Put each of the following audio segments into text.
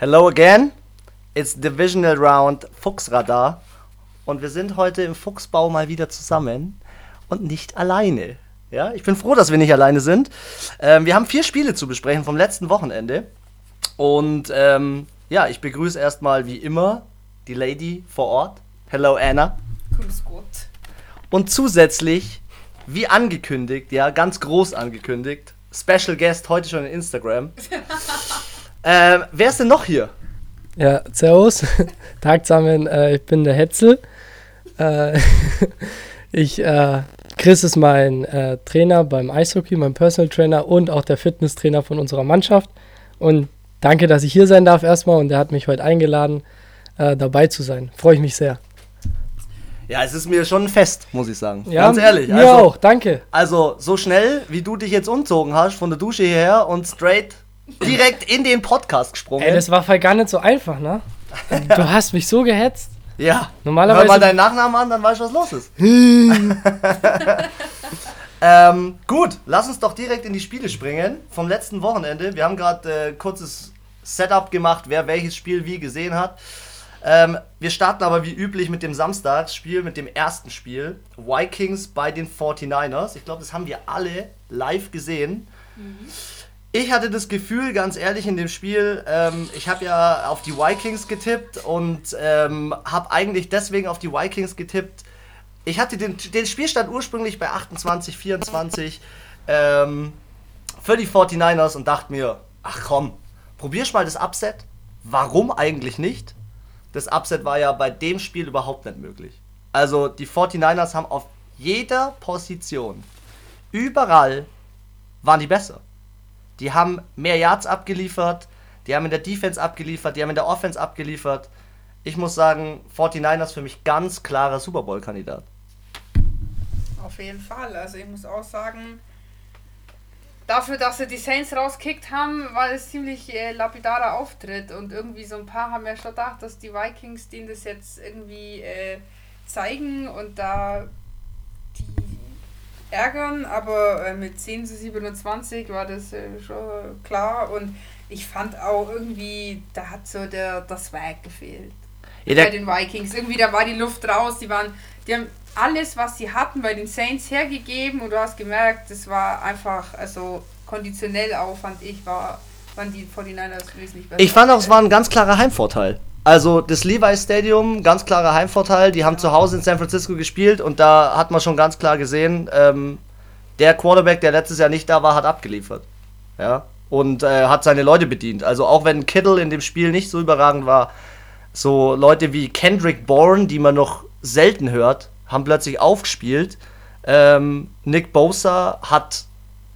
Hello again. It's Divisional Round Fuchsradar. Und wir sind heute im Fuchsbau mal wieder zusammen und nicht alleine. Ja, ich bin froh, dass wir nicht alleine sind. Ähm, wir haben vier Spiele zu besprechen vom letzten Wochenende. Und ähm, ja, ich begrüße erstmal wie immer die Lady vor Ort. Hello Anna. Grüß Gott. Und zusätzlich, wie angekündigt, ja, ganz groß angekündigt, Special Guest heute schon in Instagram. ähm, wer ist denn noch hier? Ja, servus. Tag zusammen, äh, ich bin der Hetzel. Äh, ich, äh, Chris ist mein äh, Trainer beim Eishockey, mein Personal Trainer und auch der Fitnesstrainer von unserer Mannschaft. Und danke, dass ich hier sein darf erstmal und er hat mich heute eingeladen, äh, dabei zu sein. Freue ich mich sehr. Ja, es ist mir schon ein Fest, muss ich sagen. Ja, Ganz ehrlich. Mir also, auch, danke. Also, so schnell, wie du dich jetzt umzogen hast, von der Dusche hierher und straight direkt in den Podcast gesprungen. Ey, das war voll gar nicht so einfach, ne? Du hast mich so gehetzt. ja. Normalerweise- Hör mal deinen Nachnamen an, dann weißt du, was los ist. ähm, gut, lass uns doch direkt in die Spiele springen. Vom letzten Wochenende. Wir haben gerade äh, kurzes Setup gemacht, wer welches Spiel wie gesehen hat. Ähm, wir starten aber wie üblich mit dem Samstagsspiel, mit dem ersten Spiel. Vikings bei den 49ers. Ich glaube, das haben wir alle live gesehen. Ich hatte das Gefühl, ganz ehrlich, in dem Spiel, ähm, ich habe ja auf die Vikings getippt und ähm, habe eigentlich deswegen auf die Vikings getippt. Ich hatte den, den Spielstand ursprünglich bei 28, 24 ähm, für die 49ers und dachte mir, ach komm, probierst mal das Upset. Warum eigentlich nicht? Das Upset war ja bei dem Spiel überhaupt nicht möglich. Also die 49ers haben auf jeder Position, überall waren die besser. Die haben mehr Yards abgeliefert, die haben in der Defense abgeliefert, die haben in der Offense abgeliefert. Ich muss sagen, 49ers für mich ganz klarer Super Bowl-Kandidat. Auf jeden Fall. Also ich muss auch sagen, dafür, dass sie die Saints rauskickt haben, war es ziemlich äh, lapidarer Auftritt. Und irgendwie so ein paar haben ja schon gedacht, dass die Vikings denen das jetzt irgendwie äh, zeigen und da ärgern. Aber äh, mit 10 zu 27 war das äh, schon klar. Und ich fand auch irgendwie, da hat so der, das Swag gefehlt. Ja, bei der, den Vikings. Irgendwie, da war die Luft raus. Die waren, die haben alles, was sie hatten, bei den Saints hergegeben und du hast gemerkt, das war einfach, also konditionell auch, fand ich, war, waren die 49ers wesentlich besser. ich fand auch, es war ein ganz klarer Heimvorteil. Also das Levi Stadium, ganz klarer Heimvorteil. Die haben zu Hause in San Francisco gespielt und da hat man schon ganz klar gesehen, ähm, der Quarterback, der letztes Jahr nicht da war, hat abgeliefert. Ja. Und äh, hat seine Leute bedient. Also auch wenn Kittle in dem Spiel nicht so überragend war, so Leute wie Kendrick Bourne, die man noch selten hört, haben plötzlich aufgespielt. Ähm, Nick Bosa hat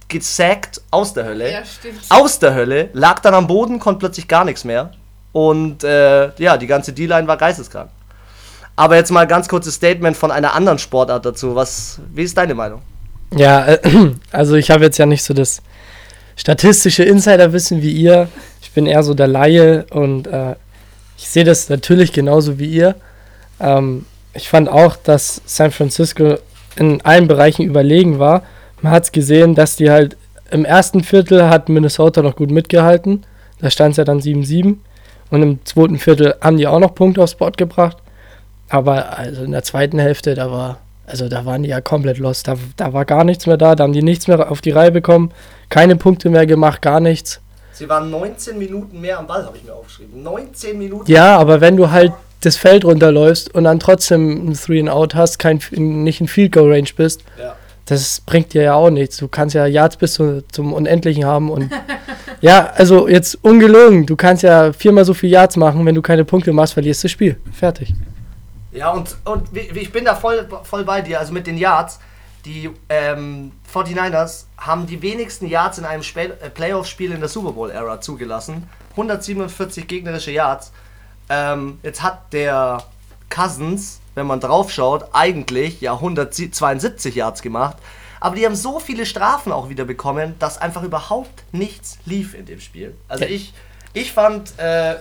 gesackt aus der Hölle. Ja, stimmt. Aus der Hölle, lag dann am Boden, konnte plötzlich gar nichts mehr. Und äh, ja, die ganze D-Line war geisteskrank. Aber jetzt mal ganz kurzes Statement von einer anderen Sportart dazu. Was, wie ist deine Meinung? Ja, äh, also ich habe jetzt ja nicht so das statistische Insiderwissen wie ihr. Ich bin eher so der Laie und äh, ich sehe das natürlich genauso wie ihr. Ähm, ich fand auch, dass San Francisco in allen Bereichen überlegen war. Man hat es gesehen, dass die halt im ersten Viertel hat Minnesota noch gut mitgehalten. Da stand es ja dann 7-7. Und im zweiten Viertel haben die auch noch Punkte aufs Board gebracht. Aber also in der zweiten Hälfte, da war, also da waren die ja komplett lost. Da, da war gar nichts mehr da, da haben die nichts mehr auf die Reihe bekommen, keine Punkte mehr gemacht, gar nichts. Sie waren 19 Minuten mehr am Ball, habe ich mir aufgeschrieben. 19 Minuten. Ja, aber wenn du halt das Feld runterläufst und dann trotzdem ein Three and Out hast, kein, nicht in Field Goal Range bist, Ja. das bringt dir ja auch nichts. Du kannst ja Yards bis zu, zum Unendlichen haben und ja, also jetzt ungelogen, du kannst ja viermal so viel Yards machen, wenn du keine Punkte machst, verlierst du das Spiel. Fertig. Ja, und, und ich bin da voll, voll bei dir. Also mit den Yards, die ähm, 49ers haben die wenigsten Yards in einem äh, Playoff-Spiel in der Super Bowl-Ära zugelassen. 147 gegnerische Yards. Ähm, jetzt hat der Cousins, wenn man drauf schaut, eigentlich ja 172 Yards gemacht. Aber die haben so viele Strafen auch wieder bekommen, dass einfach überhaupt nichts lief in dem Spiel. Also ich, ich fand, äh,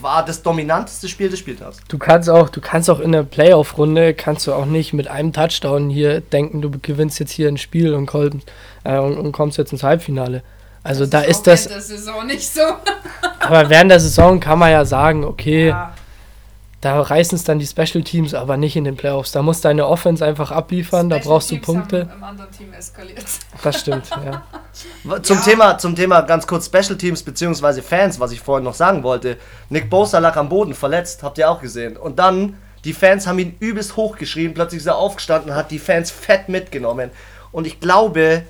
war das dominanteste Spiel des Spieltags. Du kannst auch, du kannst auch in der Playoff-Runde kannst du auch nicht mit einem Touchdown hier denken, du gewinnst jetzt hier ein Spiel und kommst, äh, und, und kommst jetzt ins Halbfinale. Also da auch ist das, während der Saison nicht so. aber während der Saison kann man ja sagen, okay, Ja, da reißen es dann die Special Teams, aber nicht in den Playoffs. Da muss deine Offense einfach abliefern, da Special brauchst du Teams Punkte. Team eskaliert. Das stimmt, ja. Zum, Ja. Thema, zum Thema ganz kurz Special Teams bzw. Fans, was ich vorhin noch sagen wollte. Nick Bosa lag am Boden verletzt, habt ihr auch gesehen. Und dann, die Fans haben ihn übelst hochgeschrien, plötzlich ist er aufgestanden, hat die Fans fett mitgenommen. Und ich glaube,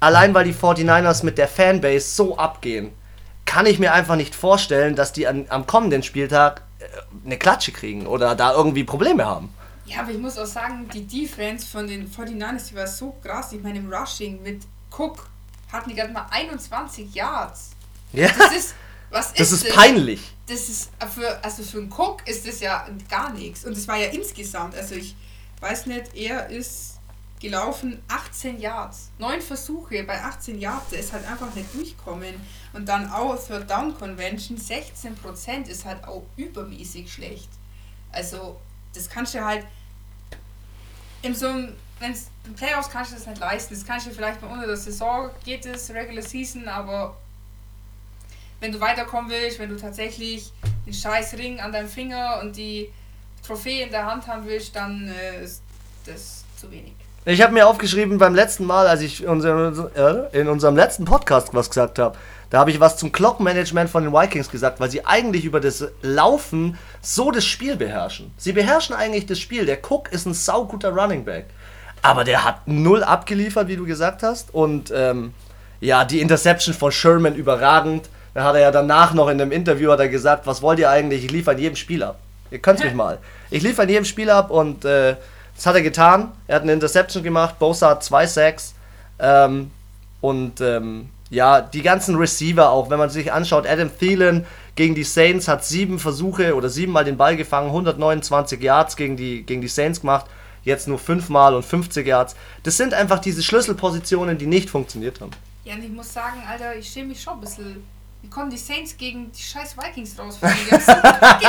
allein weil die 49ers mit der Fanbase so abgehen, kann ich mir einfach nicht vorstellen, dass die an, am kommenden Spieltag eine Klatsche kriegen oder da irgendwie Probleme haben. Ja, aber ich muss auch sagen, die Defense von den 49ers, die war so krass. Ich meine, im Rushing mit Cook hatten die gerade mal 21 Yards. Ja, Das ist, was ist das ist peinlich. Das ist für, also für einen Cook ist das ja gar nichts. Und es war ja insgesamt, also ich weiß nicht, er ist gelaufen 18 Yards. Neun Versuche bei 18 Yards, der ist halt einfach nicht durchkommen. Und dann auch Third Down Convention, 16% ist halt auch übermäßig schlecht. Also, das kannst du halt in so einem, Playoffs kannst du das nicht leisten. Das kannst du vielleicht mal unter der Saison geht es, Regular Season, aber wenn du weiterkommen willst, wenn du tatsächlich den scheiß Ring an deinem Finger und die Trophäe in der Hand haben willst, dann äh, ist das zu wenig. Ich habe mir aufgeschrieben beim letzten Mal, als ich äh, in unserem letzten Podcast was gesagt habe, da habe ich was zum Clock-Management von den Vikings gesagt, weil sie eigentlich über das Laufen so das Spiel beherrschen. Sie beherrschen eigentlich das Spiel. Der Cook ist ein sauguter Running Back. Aber der hat null abgeliefert, wie du gesagt hast. Und ähm, ja, die Interception von Sherman überragend. Da hat er ja danach noch in einem Interview hat er gesagt, was wollt ihr eigentlich? Ich liefere in jedem Spiel ab. Ihr könnt mich mal. Ich liefere in jedem Spiel ab und äh, das hat er getan. Er hat eine Interception gemacht. Bosa hat zwei Sacks. Ähm, und ähm, ja, die ganzen Receiver auch, wenn man sich anschaut, Adam Thielen gegen die Saints hat sieben Versuche oder siebenmal den Ball gefangen, 129 Yards gegen die, gegen die Saints gemacht, jetzt nur fünfmal und 50 Yards. Das sind einfach diese Schlüsselpositionen, die nicht funktioniert haben. Ja, und ich muss sagen, Alter, ich schäme mich schon ein bisschen. Wie kommen die Saints gegen die scheiß Vikings rausfliegen? Die haben so kacke,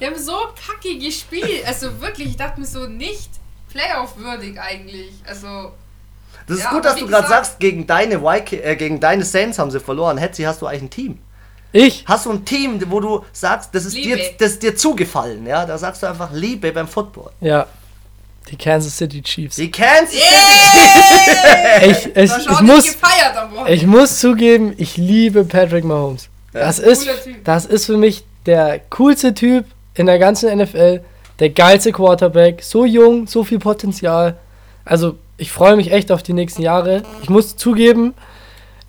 die haben so kacke gespielt. Also wirklich, ich dachte mir so nicht Playoff-würdig eigentlich. Also, Das ist Ja, gut, dass du gerade sagst, gegen deine, äh, gegen deine Saints haben sie verloren. Hetzi, hast du eigentlich ein Team? Ich? Hast du ein Team, wo du sagst, das ist, dir, das ist dir zugefallen, ja? Da sagst du einfach Liebe beim Football. Ja. Die Kansas City Chiefs. Die Kansas City yeah! Ich, ich, ich, schaut muss, gefeiert am Wochenende. ich muss zugeben, ich liebe Patrick Mahomes. Das ist, das ist für mich der coolste Typ in der ganzen NFL. Der geilste Quarterback. So jung, so viel Potenzial. Also, ich freue mich echt auf die nächsten Jahre. Ich muss zugeben,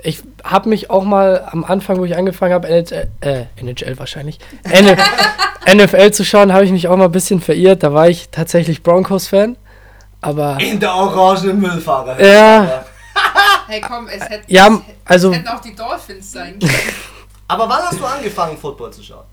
ich habe mich auch mal am Anfang, wo ich angefangen habe, NHL, äh, NHL wahrscheinlich, NFL zu schauen, habe ich mich auch mal ein bisschen verirrt. Da war ich tatsächlich Broncos-Fan. Aber in der orangenen Müllfahrer. Ja. Hey komm, es hätten, Ja, es also- hätten auch die Dolphins sein können. Aber wann hast du angefangen, Football zu schauen?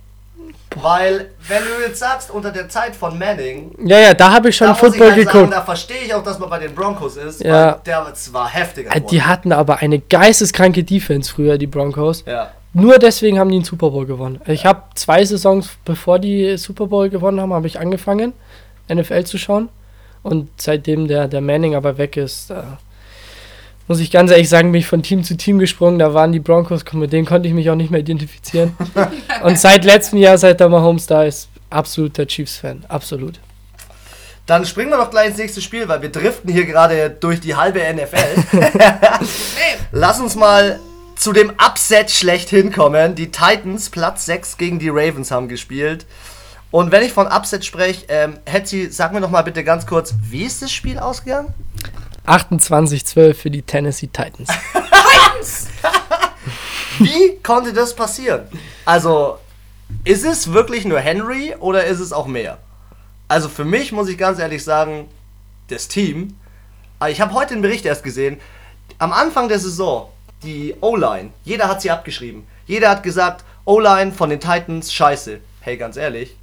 Weil, wenn du jetzt sagst, unter der Zeit von Manning, ja, ja, da habe ich schon Football ich halt geguckt. sagen, da verstehe ich auch, dass man bei den Broncos ist, Ja. weil der war heftiger. Äh, Die hatten aber eine geisteskranke Defense früher, die Broncos. ja. Nur deswegen haben die einen Super Bowl gewonnen. Ich habe zwei Saisons, bevor die Super Bowl gewonnen haben, habe ich angefangen, NFL zu schauen. Und seitdem der, der Manning aber weg ist, äh, muss ich ganz ehrlich sagen, bin ich von Team zu Team gesprungen. Da waren die Broncos, mit denen konnte ich mich auch nicht mehr identifizieren. Und seit letztem Jahr, seit der Mahomes da ist, absoluter Chiefs-Fan. Absolut. Dann springen wir doch gleich ins nächste Spiel, weil wir driften hier gerade durch die halbe NFL. Lass uns mal zu dem Upset schlechthin kommen. Die Titans, Platz 6 gegen die Ravens haben gespielt. Und wenn ich von Upset spreche, ähm, Hetzi, sag mir noch mal bitte ganz kurz, wie ist das Spiel ausgegangen? 28-12 für die Tennessee Titans. Wie konnte das passieren? Also, ist es wirklich nur Henry oder ist es auch mehr? Also für mich muss ich ganz ehrlich sagen, das Team, aber ich habe heute den Bericht erst gesehen, am Anfang der Saison, die O-Line, jeder hat sie abgeschrieben. Jeder hat gesagt, O-Line von den Titans, scheiße. Hey, ganz ehrlich,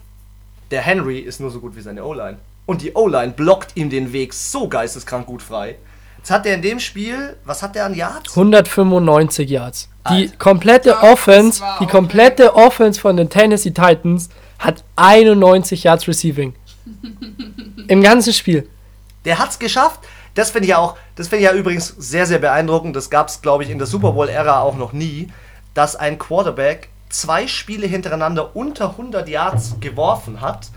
der Henry ist nur so gut wie seine O-Line. Und die O-Line blockt ihm den Weg so geisteskrank gut frei. Jetzt hat er in dem Spiel, was hat der an Yards? 195 Yards. Die Alter. komplette Ja, das Offense, die komplette Offense von den Tennessee Titans hat 91 Yards Receiving. Im ganzen Spiel. Der hat's geschafft. Das finde ich ja auch, das finde ich ja übrigens sehr, sehr beeindruckend. Das gab es, glaube ich, in der Super Bowl-Ära auch noch nie, dass ein Quarterback zwei Spiele hintereinander unter 100 Yards geworfen hat.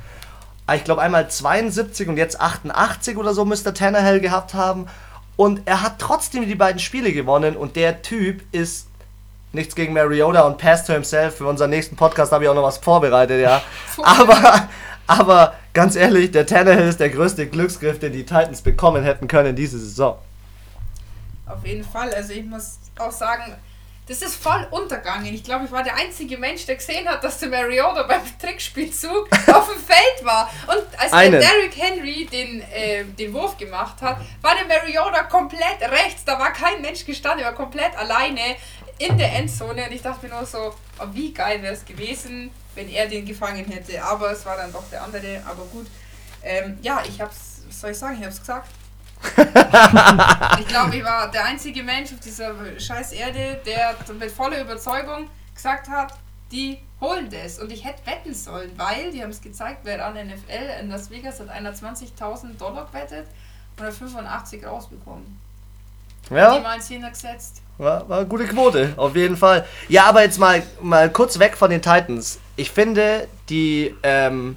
Ich glaube einmal 72 und jetzt 88 oder so müsste Tannehill gehabt haben. Und er hat trotzdem die beiden Spiele gewonnen und der Typ ist nichts gegen Mariota und Pass to himself. Für unseren nächsten Podcast habe ich auch noch was vorbereitet, ja. aber, aber ganz ehrlich, der Tannehill ist der größte Glücksgriff, den die Titans bekommen hätten können diese Saison. Auf jeden Fall. Also ich muss auch sagen, das ist voll untergegangen. Ich glaube, ich war der einzige Mensch, der gesehen hat, dass der Mariota beim Trickspielzug auf dem Feld war. Und als Einen. der Derrick Henry den, äh, den Wurf gemacht hat, war der Mariota komplett rechts. Da war kein Mensch gestanden, er war komplett alleine in der Endzone. Und ich dachte mir nur so, oh, wie geil wäre es gewesen, wenn er den gefangen hätte. Aber es war dann doch der andere. Aber gut. Ähm, ja, ich hab's, was soll ich sagen? Ich hab's gesagt. Ich glaube, ich war der einzige Mensch auf dieser scheiß Erde, der mit voller Überzeugung gesagt hat, die holen das. Und ich hätte wetten sollen, weil, die haben es gezeigt, wer an NFL in Las Vegas hat einer 20.000 Dollar gewettet und hat 85 rausbekommen. Die Ja, mal einen Zehner gesetzt. war, war eine gute Quote, auf jeden Fall. Ja, aber jetzt mal, mal kurz weg von den Titans. Ich finde, die, ähm,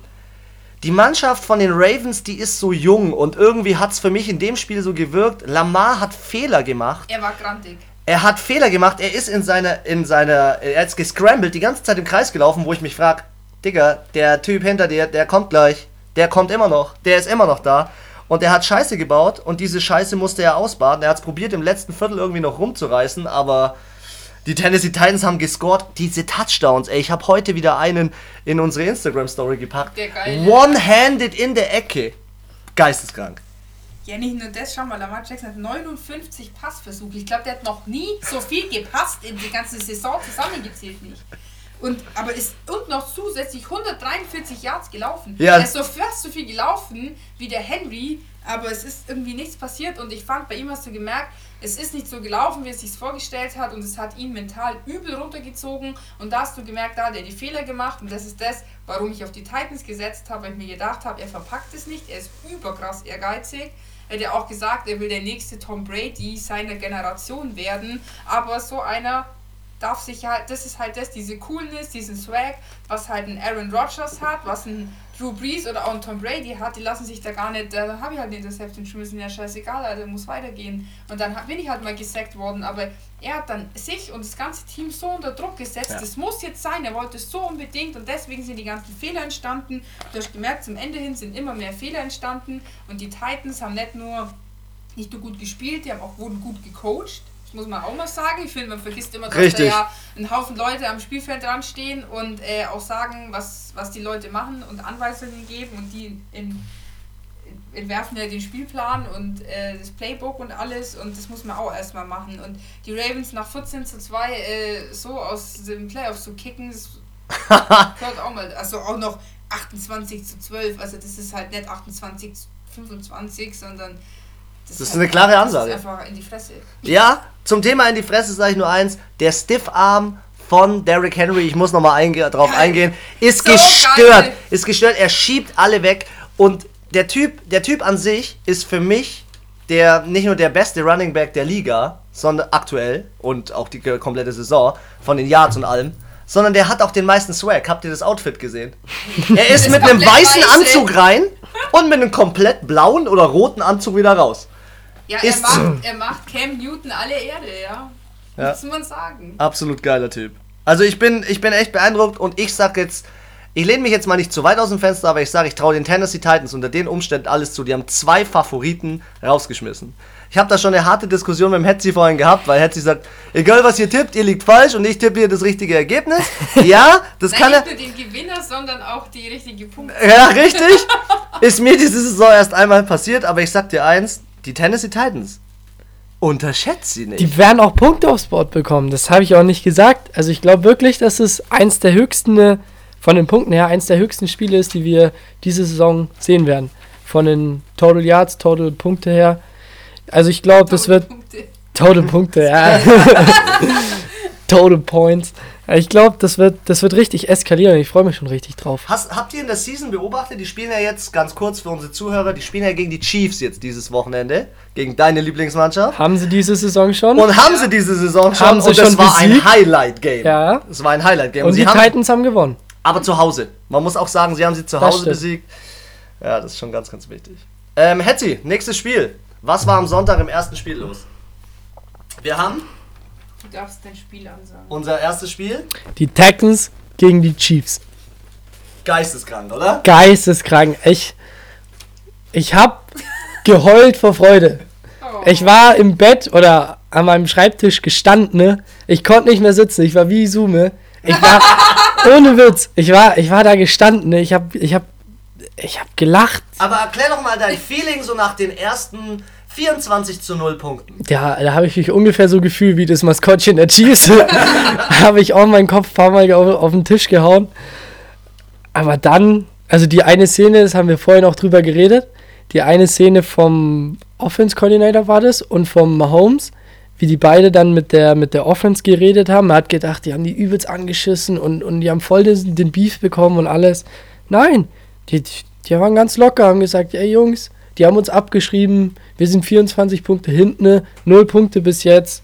die Mannschaft von den Ravens, die ist so jung und irgendwie hat es für mich in dem Spiel so gewirkt. Lamar hat Fehler gemacht. Er war grantig. Er hat Fehler gemacht, er ist in seiner, in seiner, er ist gescrambled, die ganze Zeit im Kreis gelaufen, wo ich mich frage, Digga, der Typ hinter dir, der kommt gleich, der kommt immer noch, der ist immer noch da. Und er hat Scheiße gebaut und diese Scheiße musste er ausbaden. Er hat es probiert, im letzten Viertel irgendwie noch rumzureißen, aber die Tennessee Titans haben gescored. Diese Touchdowns, ey, ich habe heute wieder einen in unsere Instagram-Story gepackt. One-handed in der Ecke. Geisteskrank. Ja, nicht nur das, schau mal, Lamar Jackson hat 59 Passversuche. Ich glaube, der hat noch nie so viel gepasst in die ganze Saison zusammengezählt nicht. Und, aber ist und noch zusätzlich 143 Yards gelaufen. Ja. Er ist so fast so viel gelaufen wie der Henry, aber es ist irgendwie nichts passiert und ich fand, bei ihm hast du gemerkt, es ist nicht so gelaufen, wie es sich vorgestellt hat und es hat ihn mental übel runtergezogen. Und da hast du gemerkt, da hat er die Fehler gemacht. Und das ist das, warum ich auf die Titans gesetzt habe, weil ich mir gedacht habe, er verpackt es nicht, er ist überkrass ehrgeizig. Er hat ja auch gesagt, er will der nächste Tom Brady seiner Generation werden, aber so einer darf sich halt, das ist halt das, diese Coolness, diesen Swag, was halt ein Aaron Rodgers hat, was ein Drew Brees oder auch ein Tom Brady hat, die lassen sich da gar nicht, da habe ich halt eine Interception geschmissen, ja scheißegal, Alter, muss weitergehen. Und dann bin ich halt mal gesackt worden, aber er hat dann sich und das ganze Team so unter Druck gesetzt, Ja. das muss jetzt sein, er wollte es so unbedingt und deswegen sind die ganzen Fehler entstanden. Du hast gemerkt, zum Ende hin sind immer mehr Fehler entstanden und die Titans haben nicht nur nicht nur gut gespielt, die haben auch wurden gut gecoacht. Das muss man auch mal sagen. Ich finde, man vergisst immer, dass Richtig. da ja ein Haufen Leute am Spielfeld dran stehen und äh, auch sagen, was, was die Leute machen und Anweisungen geben und die in, entwerfen ja den Spielplan und äh, das Playbook und alles und das muss man auch erstmal machen. Und die Ravens nach 14 zu 2 äh, so aus den Playoffs zu kicken, das gehört auch mal. Also auch noch 28 zu 12, also das ist halt nicht 28 zu 25, sondern Das ist eine klare Ansage. Das ist einfach in die Fresse. Ja, zum Thema in die Fresse sage ich nur eins. Der Stiffarm von Derrick Henry, ich muss nochmal einge drauf Geil. eingehen, ist So gestört. geil. Ist gestört. Er schiebt alle weg. Und der Typ, der Typ an sich ist für mich der nicht nur der beste Running Back der Liga, sondern aktuell und auch die komplette Saison von den Yards und allem. Sondern der hat auch den meisten Swag. Habt ihr das Outfit gesehen? Er ist Das mit einem weißen weiße. Anzug rein und mit einem komplett blauen oder roten Anzug wieder raus. Ja, er macht, er macht Cam Newton alle Erde, ja. Ja. Muss man sagen. Absolut geiler Typ. Also ich bin, ich bin echt beeindruckt und ich sag jetzt, ich lehne mich jetzt mal nicht zu weit aus dem Fenster, aber ich sage, ich traue den Tennessee Titans unter den Umständen alles zu. Die haben zwei Favoriten rausgeschmissen. Ich habe da schon eine harte Diskussion mit dem Hetzi vorhin gehabt, weil Hetzi sagt, egal was ihr tippt, ihr liegt falsch und ich tippe hier das richtige Ergebnis. Ja, das Nein, kann er. nicht nur den Gewinner, sondern auch die richtige Punkte. Ja, richtig. Ist mir diese Saison erst einmal passiert, aber ich sag dir eins, die Tennessee Titans. Unterschätzt sie nicht. Die werden auch Punkte aufs Board bekommen. Das habe ich auch nicht gesagt. Also ich glaube wirklich, dass es eins der höchsten, von den Punkten her, eins der höchsten Spiele ist, die wir diese Saison sehen werden. Von den Total Yards, Total Punkte her. Also ich glaube, das wird Punkte. Total Punkte, ja. Total Points. Ich glaube, das wird, das wird richtig eskalieren. Ich freue mich schon richtig drauf. Hast, habt ihr in der Season beobachtet, die spielen ja jetzt, ganz kurz für unsere Zuhörer, die spielen ja gegen die Chiefs jetzt dieses Wochenende, gegen deine Lieblingsmannschaft. Haben sie diese Saison schon? Und haben sie diese Saison schon Haben sie und das schon war ein? Highlight-Game. Ja. Es war ein Highlight-Game. Und sie die haben, Titans haben gewonnen. aber zu Hause. Man muss auch sagen, sie haben sie zu Das Hause besiegt. Ja, das ist schon ganz, ganz wichtig. Ähm, Hetzi, nächstes Spiel. Was war am Sonntag im ersten Spiel los? Wir haben Du darfst dein Spiel ansagen. unser erstes Spiel. Die Texans gegen die Chiefs. Geisteskrank, oder? Geisteskrank. Ich, ich hab geheult vor Freude. Oh. Ich war im Bett oder an meinem Schreibtisch gestanden. ne? Ich konnte nicht mehr sitzen. Ich war wie Sume. Ich war ohne Witz. Ich war, ich war da gestanden. ne? Ich hab, ich hab, ich hab gelacht. Aber erklär doch mal dein Feeling so nach den ersten 24 zu 0 Punkten. Ja, da habe ich mich ungefähr so gefühlt wie das Maskottchen der Chiefs. habe ich auch meinen Kopf ein paar Mal auf, auf den Tisch gehauen. Aber dann, also die eine Szene, das haben wir vorhin auch drüber geredet, die eine Szene vom Offense Coordinator war das und vom Mahomes, wie die beide dann mit der, mit der Offense geredet haben. Man hat gedacht, die haben die übelst angeschissen und, und die haben voll den, den Beef bekommen und alles. Nein, die, die waren ganz locker, haben gesagt, ey Jungs, die haben uns abgeschrieben, wir sind 24 Punkte hinten, 0 Punkte bis jetzt.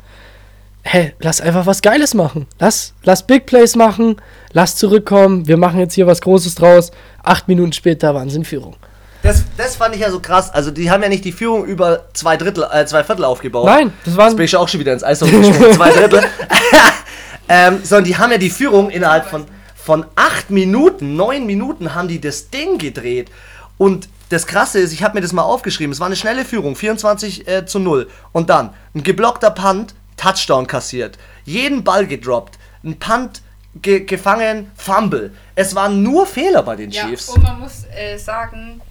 Hey, lass einfach was Geiles machen. Lass, lass Big Plays machen, lass zurückkommen, wir machen jetzt hier was Großes draus. Acht Minuten später waren sie in Führung. Das, das fand ich ja so krass. Also, die haben ja nicht die Führung über zwei Drittel, äh, zwei Viertel aufgebaut. Nein, das Jetzt waren bin ich auch schon wieder ins gesprungen, zwei Drittel. ähm, sondern die haben ja die Führung innerhalb von, von acht Minuten, neun Minuten haben die das Ding gedreht. Und das Krasse ist, ich habe mir das mal aufgeschrieben, es war eine schnelle Führung, 24 äh, zu 0. Und dann ein geblockter Punt, Touchdown kassiert. Jeden Ball gedroppt, ein Punt ge gefangen, Fumble. Es waren nur Fehler bei den Ja, Chiefs. und man muss äh, sagen,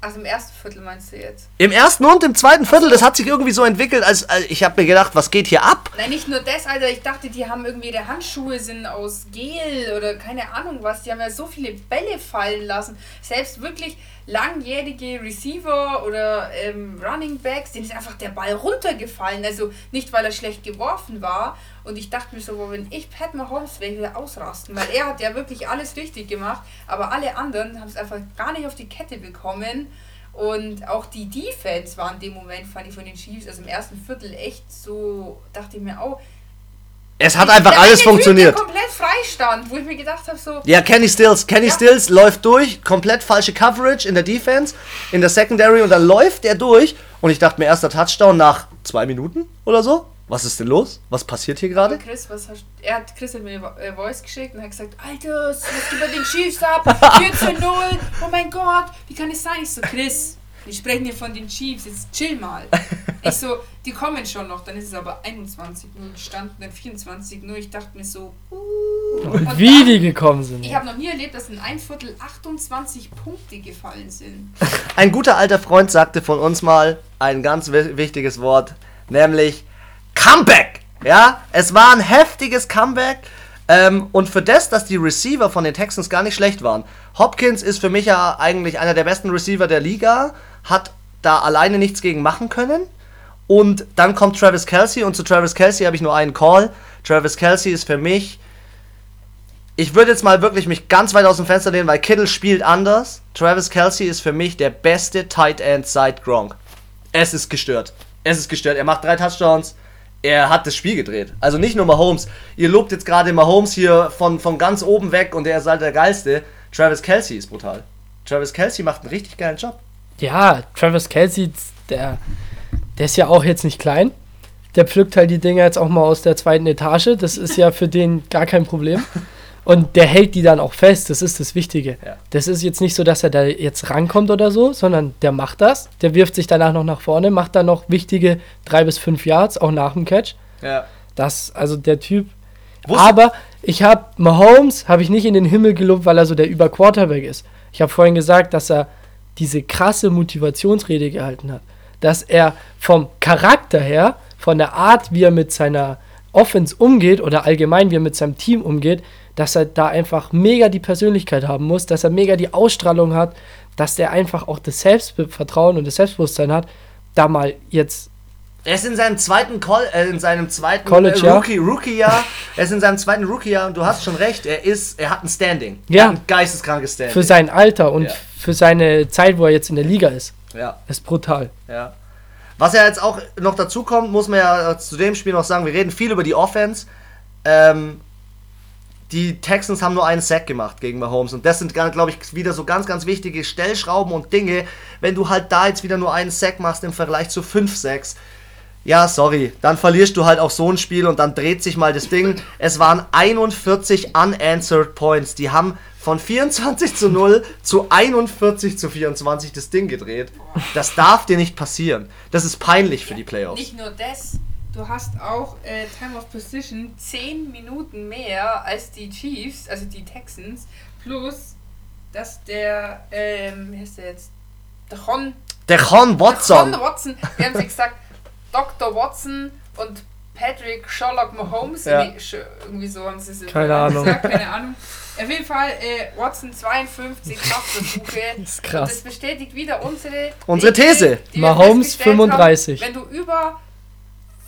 also im ersten Viertel meinst du jetzt? Im ersten und im zweiten Viertel, das hat sich irgendwie so entwickelt, als, als ich habe mir gedacht, was geht hier ab? Nein, nicht nur das, Alter. Ich dachte, die haben irgendwie ihre Handschuhe sind aus Gel oder keine Ahnung was. Die haben ja so viele Bälle fallen lassen. Selbst wirklich langjährige Receiver oder ähm, Running Backs, denen ist einfach der Ball runtergefallen. Also nicht, weil er schlecht geworfen war. Und ich dachte mir so, wenn ich Pat Mahomes wäre, würde ausrasten. Weil er hat ja wirklich alles richtig gemacht. Aber alle anderen haben es einfach gar nicht auf die Kette bekommen. Und auch die Defense war in dem Moment, fand ich von den Chiefs, also im ersten Viertel echt so, dachte ich mir auch. Es hat einfach Der alles eine Typ, funktioniert. Der komplett frei stand, wo ich mir gedacht habe, so, Ja, Kenny Stills. Kenny Ja. Stills läuft durch, komplett falsche Coverage in der Defense, in der Secondary und dann läuft er durch. Und ich dachte mir, erster Touchdown nach zwei Minuten oder so. Was ist denn los? Was passiert hier gerade? Chris, was hast Er hat Chris hat mir eine Voice geschickt und hat gesagt, Alter, was geht bei den Chiefs ab? 14-0, oh mein Gott, wie kann es sein? Ich so, Chris, wir sprechen hier von den Chiefs, jetzt chill mal. Ich so, die kommen schon noch, dann ist es aber 21-0 gestanden, dann 24-0. Ich dachte mir so, uh. Und wie dann- die gekommen sind. Ich habe noch nie erlebt, dass in ein Viertel 28 Punkte gefallen sind. Ein guter alter Freund sagte von uns mal ein ganz wi- wichtiges Wort, nämlich Comeback. Ja, es war ein heftiges Comeback. Ähm, und für das, dass die Receiver von den Texans gar nicht schlecht waren. Hopkins ist für mich ja eigentlich einer der besten Receiver der Liga, hat da alleine nichts gegen machen können. Und dann kommt Travis Kelsey und zu Travis Kelsey habe ich nur einen Call. Travis Kelsey ist für mich, ich würde jetzt mal wirklich mich ganz weit aus dem Fenster lehnen, weil Kittle spielt anders. Travis Kelsey ist für mich der beste Tight End seit Gronk. Es ist gestört. Es ist gestört. Er macht drei Touchdowns. Er hat das Spiel gedreht. Also nicht nur Mahomes. Ihr lobt jetzt gerade Mahomes hier von, von ganz oben weg und er ist halt der Geilste. Travis Kelsey ist brutal. Travis Kelsey macht einen richtig geilen Job. Ja, Travis Kelsey, der, der ist ja auch jetzt nicht klein. Der pflückt halt die Dinger jetzt auch mal aus der zweiten Etage. Das ist ja für den gar kein Problem. Und der hält die dann auch fest. Das ist das Wichtige. Ja. Das ist jetzt nicht so, dass er da jetzt rankommt oder so, sondern der macht das. Der wirft sich danach noch nach vorne, macht dann noch wichtige drei bis fünf Yards, auch nach dem Catch. Ja. Das, also der Typ. Wusst- Aber ich habe Mahomes habe ich nicht in den Himmel gelobt, weil er so der Über-Quarterback ist. Ich habe vorhin gesagt, dass er diese krasse Motivationsrede gehalten hat. Dass er vom Charakter her, von der Art, wie er mit seiner Offense umgeht oder allgemein, wie er mit seinem Team umgeht, dass er da einfach mega die Persönlichkeit haben muss, dass er mega die Ausstrahlung hat, dass der einfach auch das Selbstvertrauen und das Selbstbewusstsein hat, da mal jetzt Er ist in seinem zweiten Col äh, in seinem zweiten College, äh, ja. Rookie Rookie Jahr. er ist in seinem zweiten Rookie Jahr und du hast schon recht. Er ist, er hat ein Standing. Ja. Er ein geisteskrankes Standing. Für sein Alter und Ja. Für seine Zeit, wo er jetzt in der Liga ist. ja, ist brutal. ja. Was ja jetzt auch noch dazu kommt, muss man ja zu dem Spiel noch sagen. Wir reden viel über die Offense. Ähm, die Texans haben nur einen Sack gemacht gegen Mahomes und das sind, glaube ich, wieder so ganz, ganz wichtige Stellschrauben und Dinge. Wenn du halt da jetzt wieder nur einen Sack machst im Vergleich zu fünf Sacks, ja, sorry, dann verlierst du halt auch so ein Spiel und dann dreht sich mal das Ding. Es waren 41 unanswered Points. Die haben von 24 zu 0 zu 41 zu 24 das Ding gedreht. Das darf dir nicht passieren. Das ist peinlich für die Playoffs. Nicht nur das, du hast auch äh, Time of Position 10 Minuten mehr als die Chiefs, also die Texans, plus dass der, ähm, wie heißt der jetzt? Der Hon, Der Con Watson. Hon Watson, wir haben sie gesagt, Dr. Watson und Patrick Sherlock Mahomes, Ja. irgendwie, so haben sie es Keine Ahnung. gesagt, keine Ahnung. Auf jeden Fall, äh, Watson 52 Passversuche. Das ist Und krass. das bestätigt wieder unsere, Unsere These. wir Mahomes festgestellt 35. Haben, wenn du über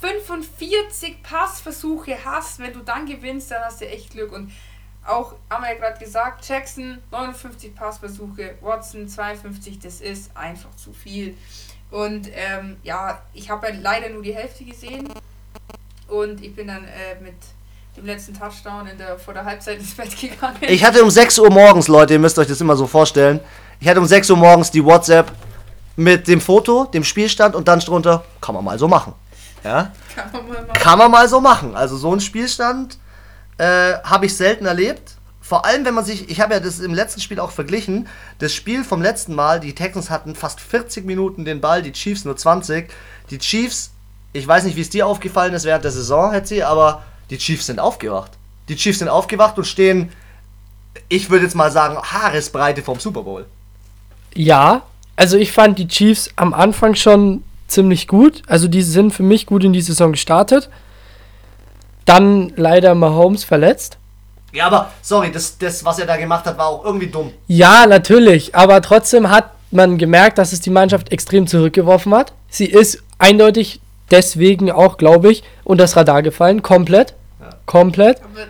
45 Passversuche hast, wenn du dann gewinnst, dann hast du echt Glück. Und auch, haben wir ja gerade gesagt, Jackson 59 Passversuche, Watson 52, das ist einfach zu viel. Und ähm, ja, ich habe ja leider nur die Hälfte gesehen. Und ich bin dann äh, mit dem letzten Touchdown in der, vor der Halbzeit ins Bett gegangen. Ich hatte um 6 Uhr morgens, Leute, ihr müsst euch das immer so vorstellen. Ich hatte um 6 Uhr morgens die WhatsApp mit dem Foto, dem Spielstand und dann drunter, kann man mal so machen. Ja? Kann man mal machen. Kann man mal so machen. Also so einen Spielstand äh, habe ich selten erlebt. Vor allem, wenn man sich, ich habe ja das im letzten Spiel auch verglichen, das Spiel vom letzten Mal, die Texans hatten fast 40 Minuten den Ball, die Chiefs nur 20. Die Chiefs, ich weiß nicht, wie es dir aufgefallen ist während der Saison, Hetzi, aber die Chiefs sind aufgewacht. Die Chiefs sind aufgewacht und stehen, ich würde jetzt mal sagen, Haaresbreite vom Super Bowl. Ja, also ich fand die Chiefs am Anfang schon ziemlich gut. Also die sind für mich gut in die Saison gestartet. Dann leider Mahomes verletzt. Ja, aber sorry, das, das, was er da gemacht hat, war auch irgendwie dumm. Ja, natürlich, aber trotzdem hat man gemerkt, dass es die Mannschaft extrem zurückgeworfen hat. Sie ist eindeutig deswegen auch, glaube ich, unter das Radar gefallen, komplett. Ja. Komplett. Aber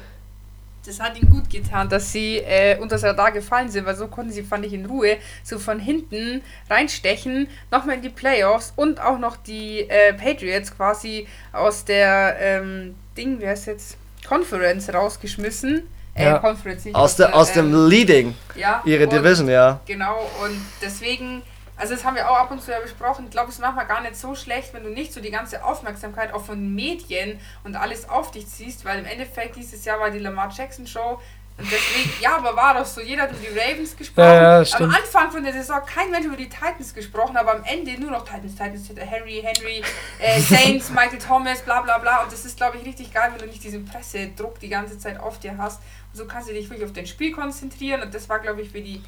das hat ihnen gut getan, dass sie äh, unter das Radar gefallen sind, weil so konnten sie, fand ich, in Ruhe so von hinten reinstechen, nochmal in die Playoffs und auch noch die äh, Patriots quasi aus der ähm, Ding, wie heißt jetzt, Conference rausgeschmissen. Äh, Ja. Conference nicht. Aus, der, aus ähm, dem Leading, ja, ihre und- Division, ja. Genau, und deswegen, also das haben wir auch ab und zu ja besprochen, ich glaube, es ist manchmal gar nicht so schlecht, wenn du nicht so die ganze Aufmerksamkeit auch von Medien und alles auf dich ziehst, weil im Endeffekt dieses Jahr war die Lamar Jackson Show und deswegen, ja, aber war doch so, jeder hat über die Ravens gesprochen. Ja, ja, am. Anfang von der Saison kein Mensch über die Titans gesprochen, aber am Ende nur noch Titans, Titans, Henry, Henry, äh, Saints, Michael Thomas, bla bla bla und das ist, glaube ich, richtig geil, wenn du nicht diesen Pressedruck die ganze Zeit auf dir hast und so kannst du dich wirklich auf dein Spiel konzentrieren und das war, glaube ich, für die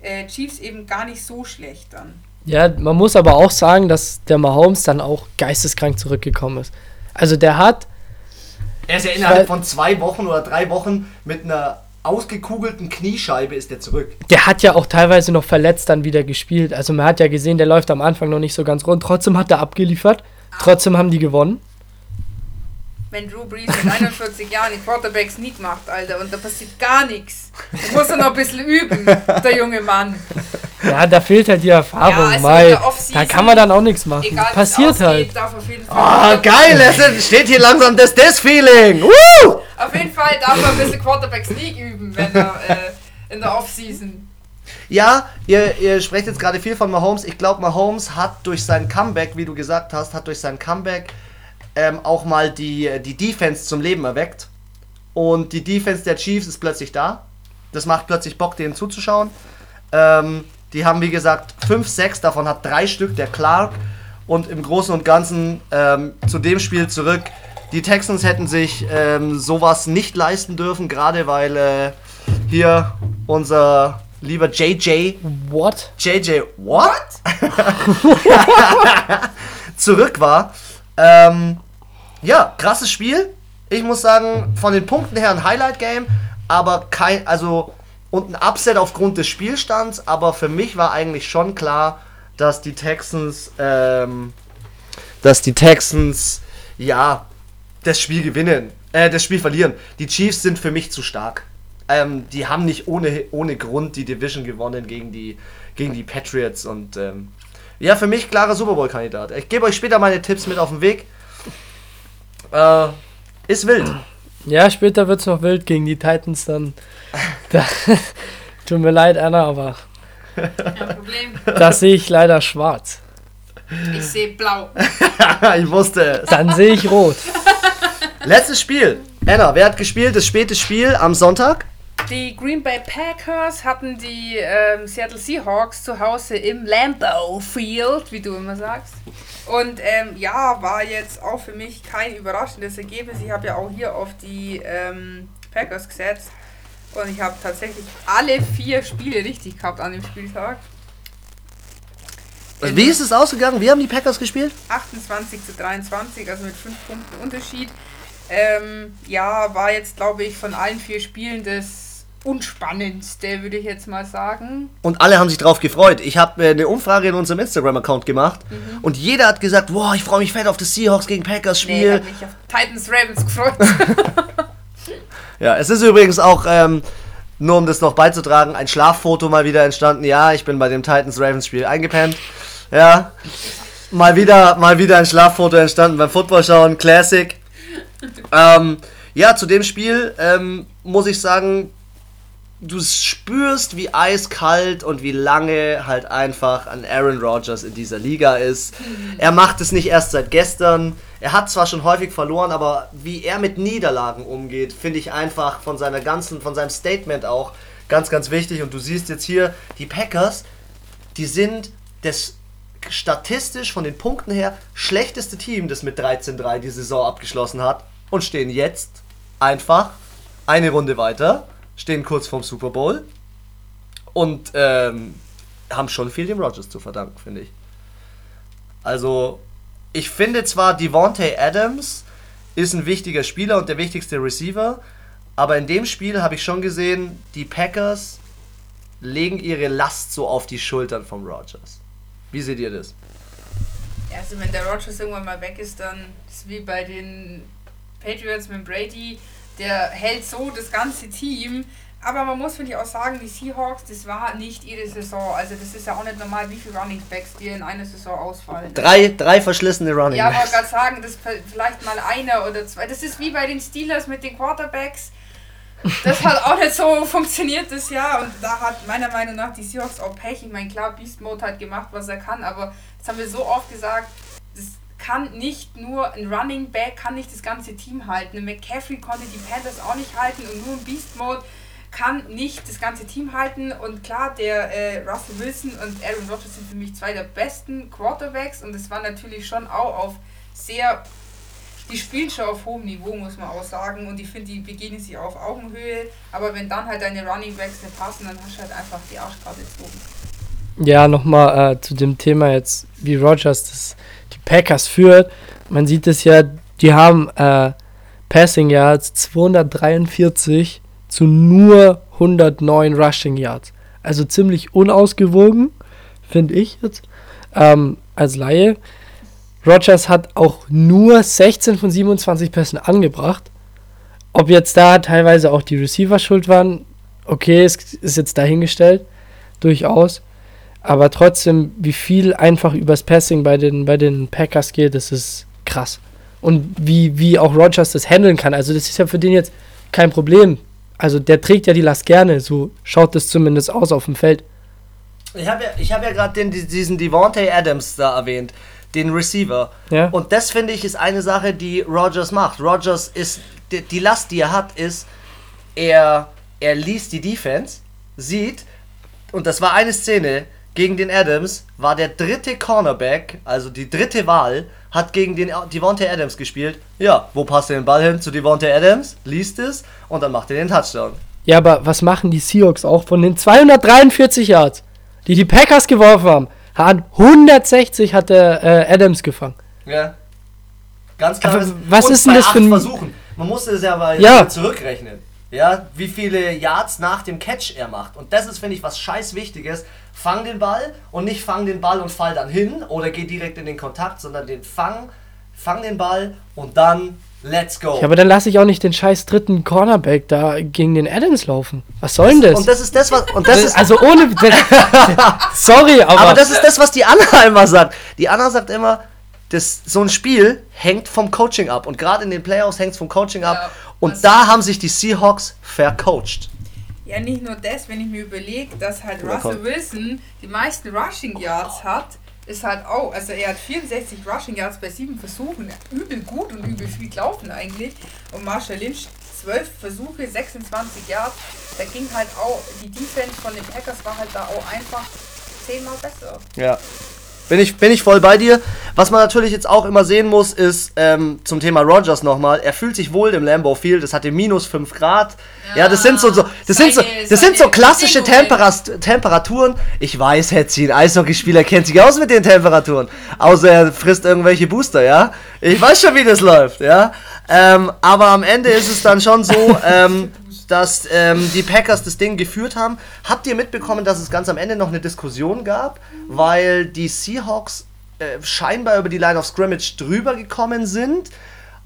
äh, Chiefs eben gar nicht so schlecht dann. Ja, man muss aber auch sagen, dass der Mahomes dann auch geisteskrank zurückgekommen ist. Also der hat, Er ist ja innerhalb von zwei Wochen oder drei Wochen mit einer ausgekugelten Kniescheibe ist er zurück. der hat ja auch teilweise noch verletzt dann wieder gespielt. Also man hat ja gesehen, der läuft am Anfang noch nicht so ganz rund. Trotzdem hat er abgeliefert. Trotzdem haben die gewonnen. Wenn Drew Brees mit 41 Jahren die Quarterback Sneak macht, Alter, und da passiert gar nichts. Da muss er noch ein bisschen üben, der junge Mann. Ja, da fehlt halt die Erfahrung. Ja, also Offseason, da kann man dann auch nichts machen. Egal, Passiert ausgeht, halt. Ah, geil, es entsteht hier langsam das Des-Feeling. Woo! Auf jeden Fall darf er ein bisschen Quarterback Sneak üben, wenn er äh, in der Offseason. Ja, ihr, ihr sprecht jetzt gerade viel von Mahomes. Ich glaube, Mahomes hat durch sein Comeback, wie du gesagt hast, hat durch sein Comeback ähm, auch mal die, die Defense zum Leben erweckt. Und die Defense der Chiefs ist plötzlich da. Das macht plötzlich Bock, denen zuzuschauen. Ähm, die haben, wie gesagt, 5, 6, davon hat drei Stück der Clark. Und im Großen und Ganzen ähm, zu dem Spiel zurück. Die Texans hätten sich ähm, sowas nicht leisten dürfen, gerade weil äh, hier unser lieber JJ What? JJ What? zurück war. Ähm, ja, krasses Spiel. Ich muss sagen, von den Punkten her ein Highlight-Game, aber kein, also und ein Upset aufgrund des Spielstands, aber für mich war eigentlich schon klar, dass die Texans ähm, dass die Texans, ja, das Spiel gewinnen, äh, das Spiel verlieren. Die Chiefs sind für mich zu stark. Ähm, die haben nicht ohne, ohne Grund die Division gewonnen gegen die, gegen die Patriots und ähm, ja, für mich klarer Super Bowl-Kandidat. Ich gebe euch später meine Tipps mit auf den Weg. Äh, ist wild. Ja, später wird es noch wild gegen die Titans dann. Da, tut mir leid, Anna, aber Kein Problem. das sehe ich leider schwarz. Ich sehe blau. ich wusste es. Dann sehe ich rot. Letztes Spiel. Anna, wer hat gespielt? Das späte Spiel am Sonntag. Die Green Bay Packers hatten die ähm, Seattle Seahawks zu Hause im Lambeau Field, wie du immer sagst. Und ähm, ja, war jetzt auch für mich kein überraschendes Ergebnis. Ich habe ja auch hier auf die ähm, Packers gesetzt. Und ich habe tatsächlich alle vier Spiele richtig gehabt an dem Spieltag. Also, Wie ist es ausgegangen? Wie haben die Packers gespielt? 28 zu 23, also mit 5 Punkten Unterschied. Ähm, ja, war jetzt, glaube ich, von allen vier Spielen das unspannendste, würde ich jetzt mal sagen. Und alle haben sich drauf gefreut. Ich habe äh, eine Umfrage in unserem Instagram-Account gemacht und jeder hat gesagt, boah, ich freue mich fett auf das Seahawks gegen Packers Nee, ich habe mich auf Titans Ravens gefreut. ja, es ist übrigens auch, ähm, nur um das noch beizutragen, ein Schlaffoto mal wieder entstanden. Ja, ich bin bei dem Titans Ravens Spiel eingepennt. Ja, mal wieder, mal wieder ein Schlaffoto entstanden beim Football schauen, Classic. Ähm, ja, zu dem Spiel ähm, muss ich sagen, du spürst, wie eiskalt und wie lange halt einfach an Aaron Rodgers in dieser Liga ist. Er macht es nicht erst seit gestern. Er hat zwar schon häufig verloren, aber wie er mit Niederlagen umgeht, finde ich einfach von seiner ganzen, von seinem Statement auch ganz, ganz wichtig. Und du siehst jetzt hier, die Packers, die sind das statistisch von den Punkten her schlechteste Team, das mit 13-3 die Saison abgeschlossen hat und stehen jetzt einfach eine Runde weiter, stehen kurz vorm Super Bowl und ähm, haben schon viel dem Rodgers zu verdanken, finde ich. Also, ich finde zwar, Devontae Adams ist ein wichtiger Spieler und der wichtigste Receiver, aber in dem Spiel habe ich schon gesehen, die Packers legen ihre Last so auf die Schultern vom Rodgers. Wie seht ihr das? Also wenn der Rodgers irgendwann mal weg ist, dann ist wie bei den Patriots mit Brady, der hält so das ganze Team. Aber man muss, finde ich, auch sagen, die Seahawks, das war nicht ihre Saison. Also das ist ja auch nicht normal, wie viele Running Backs die in einer Saison ausfallen. Drei, drei verschlissene Running Ja, wollte Backs. gerade sagen, das vielleicht mal einer oder zwei. Das ist wie bei den Steelers mit den Quarterbacks. Das hat auch nicht so funktioniert das Jahr und da hat meiner Meinung nach die Seahawks auch Pech. Ich meine, klar, Beast Mode hat gemacht, was er kann, aber das haben wir so oft gesagt, kann nicht nur ein Running Back, kann nicht das ganze Team halten. Ein McCaffrey konnte die Panthers auch nicht halten und nur ein Beast Mode kann nicht das ganze Team halten und klar, der äh, Russell Wilson und Aaron Rodgers sind für mich zwei der besten Quarterbacks und es war natürlich schon auch auf sehr die spielen schon auf hohem Niveau, muss man auch sagen. Und ich finde, die begegnen sich auf Augenhöhe. Aber wenn dann halt deine Running Backs nicht passen, dann hast du halt einfach die Arschkarte gezogen. Ja, nochmal äh, zu dem Thema jetzt, wie Rogers das, Packers führt. Man sieht es ja, die haben äh, Passing Yards 243 zu nur 109 Rushing Yards. Also ziemlich unausgewogen, finde ich jetzt, ähm, als Laie. Rogers hat auch nur 16 von 27 Pässen angebracht. Ob jetzt da teilweise auch die Receiver schuld waren, okay, ist, ist jetzt dahingestellt, durchaus. Aber trotzdem, wie viel einfach übers Passing bei den, bei den Packers geht, das ist krass. Und wie, wie auch Rogers das handeln kann. Also, das ist ja für den jetzt kein Problem. Also, der trägt ja die Last gerne. So schaut das zumindest aus auf dem Feld. Ich habe ja, ich hab ja gerade diesen Devontae Adams da erwähnt, den Receiver. Ja. Und das finde ich ist eine Sache, die Rogers macht. Rogers ist, die, die Last, die er hat, ist, er, er liest die Defense, sieht, und das war eine Szene gegen den Adams, war der dritte Cornerback, also die dritte Wahl, hat gegen den Devontae Adams gespielt. Ja, wo passt er den Ball hin? Zu Devontae Adams, liest es und dann macht er den Touchdown. Ja, aber was machen die Seahawks auch von den 243 Yards, die die Packers geworfen haben? Hat 160 hat der äh, Adams gefangen. Ja. Ganz klar. Aber was ist denn das für ein- Versuchen? Man musste es ja mal Ja. zurückrechnen. Ja, wie viele Yards nach dem Catch er macht. Und das ist, finde ich, was scheiß Wichtiges. Fang den Ball und nicht fang den Ball und fall dann hin oder geh direkt in den Kontakt, sondern den Fang, fang den Ball und dann let's go. Ja, aber dann lasse ich auch nicht den scheiß dritten Cornerback da gegen den Adams laufen. Was soll denn das? Und das ist das, was. Und das ist, also ohne. sorry, aber. aber das ist das, was die Anna immer sagt. Die Anna sagt immer, das, so ein Spiel hängt vom Coaching ab. Und gerade in den Playoffs hängt es vom Coaching ab. Ja, und da haben sich die Seahawks vercoacht. Ja, nicht nur das, wenn ich mir überlege, dass halt Oder Russell komm. Wilson die meisten Rushing Yards hat, ist halt auch, also er hat 64 Rushing Yards bei sieben Versuchen, übel gut und übel viel gelaufen eigentlich. Und Marshall Lynch 12 Versuche, 26 Yards, da ging halt auch, die Defense von den Packers war halt da auch einfach zehnmal besser. Ja. Bin ich, bin ich voll bei dir. Was man natürlich jetzt auch immer sehen muss, ist ähm, zum Thema Rogers nochmal. Er fühlt sich wohl im Lambeau Field. Es hatte minus 5 Grad. Ja, das sind so, so, das sind so, seine- das sind so seine klassische. Temperas Temperaturen. Ich weiß, Hetzi, ein Eishockeyspieler kennt sich aus mit den Temperaturen. Außer er frisst irgendwelche Booster, ja. Ich weiß schon, wie das läuft, ja. Ähm, aber am Ende ist es dann schon so, ähm, dass ähm, die Packers das Ding geführt haben. Habt ihr mitbekommen, dass es ganz am Ende noch eine Diskussion gab, weil die Seahawks äh, scheinbar über die Line of Scrimmage drüber gekommen sind?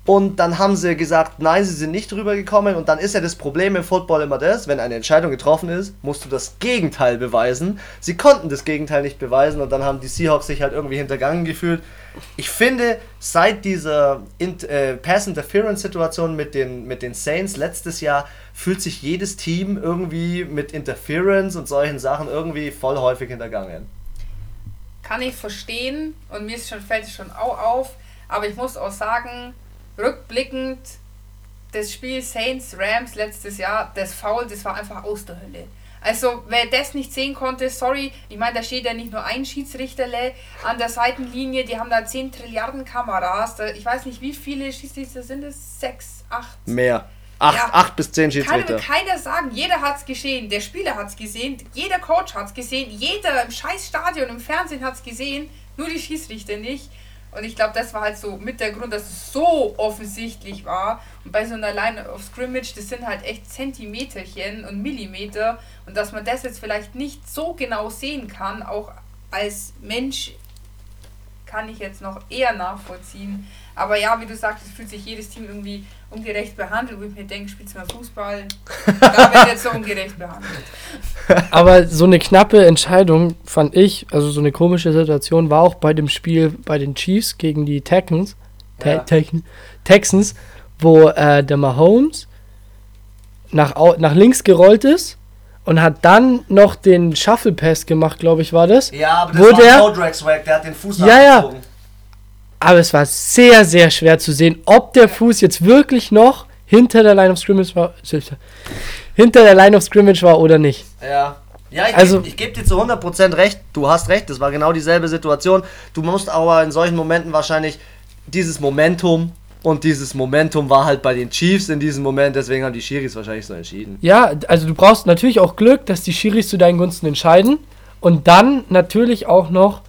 Und dann haben sie gesagt, nein, sie sind nicht drüber gekommen. Und dann ist ja das Problem im Football immer das, wenn eine Entscheidung getroffen ist, musst du das Gegenteil beweisen. Sie konnten das Gegenteil nicht beweisen und dann haben die Seahawks sich halt irgendwie hintergangen gefühlt. Ich finde, seit dieser äh, Pass-Interference-Situation mit den, mit den Saints letztes Jahr fühlt sich jedes Team irgendwie mit Interference und solchen Sachen irgendwie voll häufig hintergangen. Kann ich verstehen und mir ist schon, fällt es schon auch auf, aber ich muss auch sagen, rückblickend, das Spiel Saints Rams letztes Jahr, das Foul, das war einfach aus der Hölle. Also, wer das nicht sehen konnte, sorry, ich meine, da steht ja nicht nur ein Schiedsrichterle an der Seitenlinie, die haben da 10 Trilliarden Kameras, da, ich weiß nicht, wie viele Schiedsrichter sind es? 6, 8? Mehr. Acht, Ja. acht bis zehn Kann Schiedsrichter. mir keiner sagen, jeder hat's gesehen, der Spieler hat's gesehen, jeder Coach hat's gesehen, jeder im scheiß Stadion, im Fernsehen hat's gesehen, nur die Schiedsrichter nicht. Und ich glaube, das war halt so mit der Grund, dass es so offensichtlich war. Und bei so einer Line of Scrimmage, das sind halt echt Zentimeterchen und Millimeter. Und dass man das jetzt vielleicht nicht so genau sehen kann, auch als Mensch, kann ich jetzt noch eher nachvollziehen. Aber ja, wie du sagst, es fühlt sich jedes Team irgendwie ungerecht behandelt, wo ich mir denke, spielst du mal Fußball, da wird jetzt so ungerecht behandelt. Aber so eine knappe Entscheidung fand ich, also so eine komische Situation war auch bei dem Spiel bei den Chiefs gegen die Texans, Te Ja. Tex- Texans, wo äh, der Mahomes nach, nach links gerollt ist und hat dann noch den Shuffle Pass gemacht, glaube ich, war das. Ja, aber das Wo war der- Codrax Swag, der hat den Fuß Ja, ja. Aber es war sehr, sehr schwer zu sehen, ob der Fuß jetzt wirklich noch hinter der Line of Scrimmage war, hinter der Line of Scrimmage war oder nicht. Ja. Ja, ich, Also- geb- gebe dir zu 100% recht. Du hast recht, das war genau dieselbe Situation. Du musst aber in solchen Momenten wahrscheinlich dieses Momentum und dieses Momentum war halt bei den Chiefs in diesem Moment, deswegen haben die Schiris wahrscheinlich so entschieden. Ja, also du brauchst natürlich auch Glück, dass die Schiris zu deinen Gunsten entscheiden. Und dann natürlich auch noch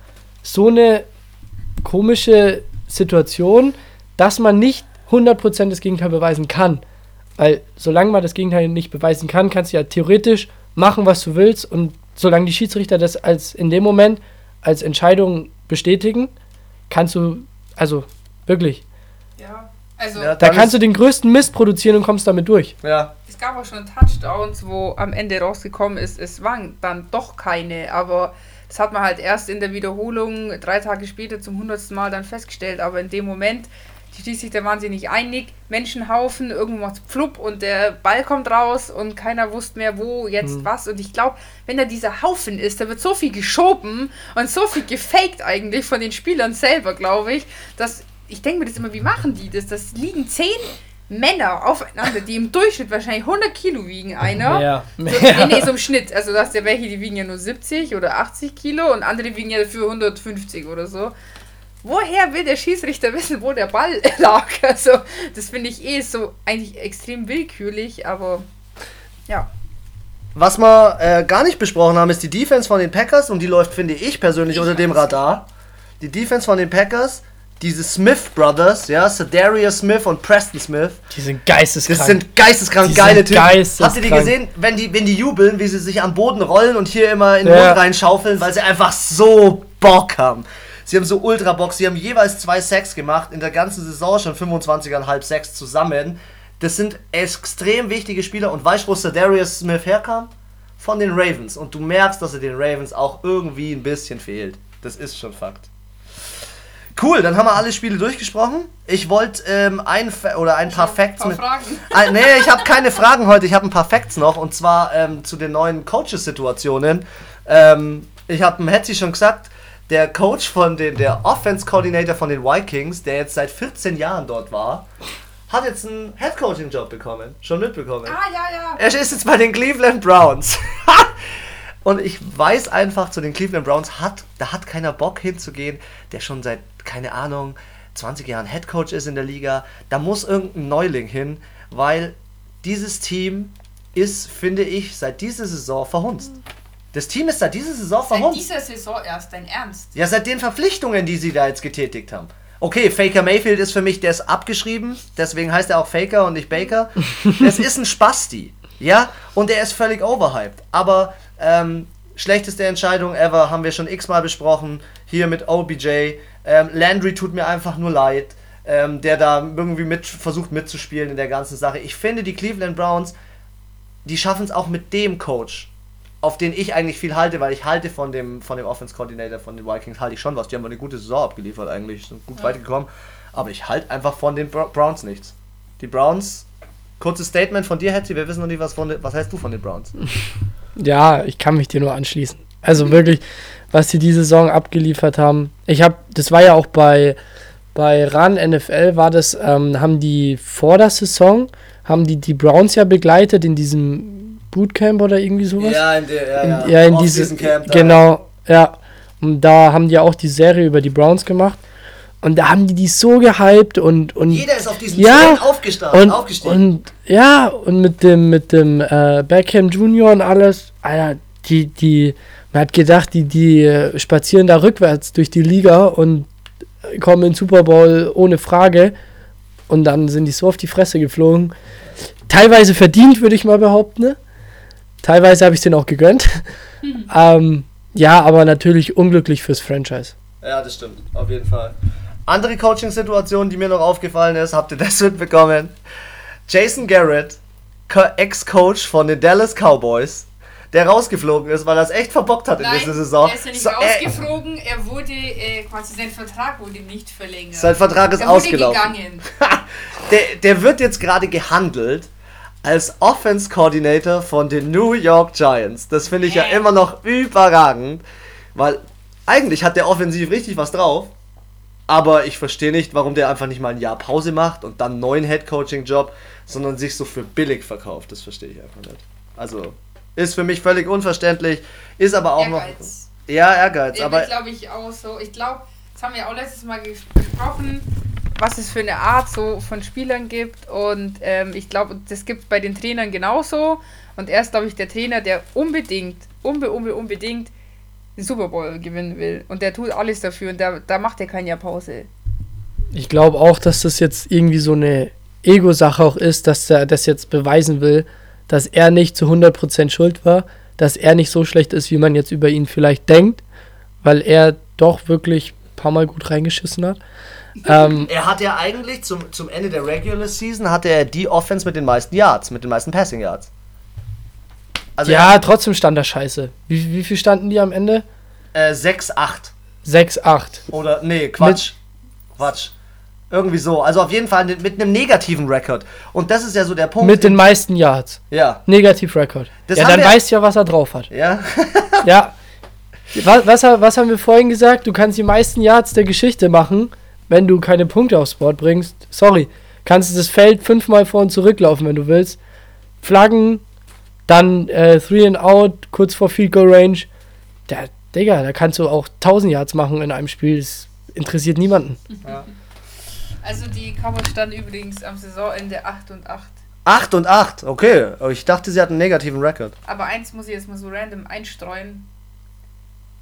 so eine komische Situation, dass man nicht 100% das Gegenteil beweisen kann. Weil solange man das Gegenteil nicht beweisen kann, kannst du ja theoretisch machen, was du willst. Und solange die Schiedsrichter das als in dem Moment als Entscheidung bestätigen, kannst du, also wirklich, also Ja, da kannst du den größten Mist produzieren und kommst damit durch. Ja. es gab auch schon Touchdowns, wo am Ende rausgekommen ist, es waren dann doch keine, aber das hat man halt erst in der Wiederholung drei Tage später zum hundertsten Mal dann festgestellt, aber in dem Moment, die Schiedsrichter waren sich nicht einig, Menschenhaufen, irgendwo macht's pflupp und der Ball kommt raus und keiner wusste mehr wo, jetzt was und ich glaube, wenn da dieser Haufen ist, da wird so viel geschoben und so viel gefaked eigentlich von den Spielern selber, glaube ich, dass ich denke mir das immer, wie machen die das? Das liegen zehn Männer aufeinander, die im Durchschnitt wahrscheinlich 100 Kilo wiegen, einer. Ja. So, nee, nee, so im Schnitt. Also du hast ja welche, die wiegen ja nur 70 oder 80 Kilo und andere wiegen ja dafür 150 oder so. Woher will der Schießrichter wissen, wo der Ball lag? Also, das finde ich eh so eigentlich extrem willkürlich, aber ja. Was wir äh, gar nicht besprochen haben, ist die Defense von den Packers und die läuft, finde ich persönlich, Ich unter dem. Radar. Die Defense von den Packers, diese Smith Brothers, ja, Sedarius Smith und Preston Smith. Die sind geisteskrank. Das sind geisteskrank Die geile sind Typen. geisteskrank. Habt ihr die gesehen, wenn die, wenn die jubeln, wie sie sich am Boden rollen und hier immer in den Ja. Mund reinschaufeln, weil sie einfach so Bock haben. Sie haben so ultra Bock. Sie haben jeweils zwei Sacks gemacht, in der ganzen Saison schon 25,5 Sacks zusammen. Das sind extrem wichtige Spieler. Und weißt du, wo Sedarius Smith herkam? Von den Ravens. Und du merkst, dass er den Ravens auch irgendwie ein bisschen fehlt. Das ist schon Fakt. Cool, dann haben wir alle Spiele durchgesprochen. Ich wollte ähm, ein Fa oder ein paar Facts Ein mit. paar Fragen. Ah, nee, ich habe keine Fragen heute, ich habe ein paar Facts noch und zwar ähm, zu den neuen Coaches-Situationen. Ähm, ich habe dem Hetzi schon gesagt, der Coach von den, der Offense-Coordinator von den Vikings, der jetzt seit 14 Jahren dort war, hat jetzt einen Head-Coaching-Job bekommen. Schon mitbekommen. Ah, ja, ja. Er ist jetzt bei den Cleveland Browns. Und ich weiß einfach, zu den Cleveland Browns hat, da hat keiner Bock hinzugehen, der schon seit, keine Ahnung, 20 Jahren Headcoach ist in der Liga. Da muss irgendein Neuling hin, weil dieses Team ist, finde ich, seit dieser Saison verhunzt. Das Team ist seit dieser Saison Seit verhunzt. dieser Saison erst, dein Ernst. Ja, seit den Verpflichtungen, die sie da jetzt getätigt haben. Okay, Faker Mayfield ist für mich, der ist abgeschrieben, deswegen heißt er auch Faker und nicht Baker. Das ist ein Spasti, ja, und er ist völlig overhyped. Aber ähm, schlechteste Entscheidung ever, haben wir schon x-mal besprochen, hier mit OBJ. Ähm, Landry tut mir einfach nur leid, ähm, der da irgendwie mit, versucht mitzuspielen in der ganzen Sache. Ich finde, die Cleveland Browns, die schaffen es auch mit dem Coach, auf den ich eigentlich viel halte, weil ich halte von dem, von dem Offense Coordinator von den Vikings, halte ich schon was. Die haben eine gute Saison abgeliefert eigentlich, sind gut weit gekommen. Aber ich halte einfach von den Bro- Browns nichts. Die Browns, kurzes Statement von dir, Hetty, wir wissen noch nicht, was, von, den- was heißt du von den Browns? Ja, ich kann mich dir nur anschließen. Also wirklich, was sie diese Saison abgeliefert haben. Ich habe, das war ja auch bei, bei RAN NFL, war das, ähm, haben die vor der Saison, haben die die Browns ja begleitet in diesem Bootcamp oder irgendwie sowas. in der, in, ja, in diese, genau, ja. Und da haben die auch die Serie über die Browns gemacht. Und da haben die die so gehypt und, und Jeder ist auf diesen Ja, aufgestanden, und, aufgestiegen. und ja, und mit dem, mit dem äh, Beckham Junior und alles, Alter, die, die, man hat gedacht, die, die äh, spazieren da rückwärts durch die Liga und kommen in den Super Bowl ohne Frage. Und dann sind die so auf die Fresse geflogen. Teilweise verdient, würde ich mal behaupten. Ne? Teilweise habe ich es denen auch gegönnt. ähm, ja, aber natürlich unglücklich fürs Franchise. Ja, das stimmt, auf jeden Fall. Andere Coaching-Situation, die mir noch aufgefallen ist, habt ihr das mitbekommen? Jason Garrett, Co- Ex-Coach von den Dallas Cowboys, der rausgeflogen ist, weil er es echt verbockt hat in Nein, dieser Saison. er ist ja nicht So, er- rausgeflogen, er wurde, äh, quasi sein Vertrag wurde nicht verlängert. Sein Vertrag ist er ausgelaufen. gegangen. der, der wird jetzt gerade gehandelt als Offense Coordinator von den New York Giants. Das finde ich ja Äh. immer noch überragend, weil eigentlich hat der offensiv richtig was drauf. Aber ich verstehe nicht, warum der einfach nicht mal ein Jahr Pause macht und dann einen neuen Head-Coaching-Job, sondern sich so für billig verkauft. Das verstehe ich einfach nicht. Also, ist für mich völlig unverständlich, ist aber auch Ehrgeiz. noch. Ja, Ehrgeiz, aber. glaube ich, auch so. Ich glaube, das haben wir auch letztes Mal ges besprochen, was es für eine Art so von Spielern gibt. Und ähm, ich glaube, das gibt es bei den Trainern genauso. Und er ist, glaube ich, der Trainer, der unbedingt, unbe, unbe, unbedingt den Super Bowl gewinnen will. Und der tut alles dafür. Und da, da macht er kein Jahr Pause. Ich glaube auch, dass das jetzt irgendwie so eine Ego-Sache auch ist, dass er das jetzt beweisen will, dass er nicht zu 100% schuld war, dass er nicht so schlecht ist, wie man jetzt über ihn vielleicht denkt, weil er doch wirklich ein paar Mal gut reingeschissen hat. Ähm, Er hat ja eigentlich zum, zum Ende der Regular Season hatte er die Offense mit den meisten Yards, mit den meisten Passing Yards. Also ja, trotzdem stand er scheiße. Wie, wie viel standen die am Ende? äh, 6-8. 6-8. Oder, nee, Quatsch. Quatsch. Irgendwie so. Also auf jeden Fall mit mit einem negativen Rekord. Und das ist ja so der Punkt. Mit den meisten Yards. ja. Negativ-Record. Das Ja, dann weißt du ja, was er drauf hat. Ja. Ja. Was, was, was haben wir vorhin gesagt? Du kannst die meisten Yards der Geschichte machen, wenn du keine Punkte aufs Board bringst. Sorry. Kannst du das Feld fünfmal vor und zurücklaufen, wenn du willst. Flaggen, dann äh, Three and Out, kurz vor Field Goal Range. Da, Digga, da kannst du auch 1000 Yards machen in einem Spiel. Das interessiert niemanden. Also die Cowboys standen übrigens am Saisonende 8 und 8. 8 und 8. Okay. Aber ich dachte, sie hat einen negativen Rekord. Aber eins muss ich jetzt mal so random einstreuen.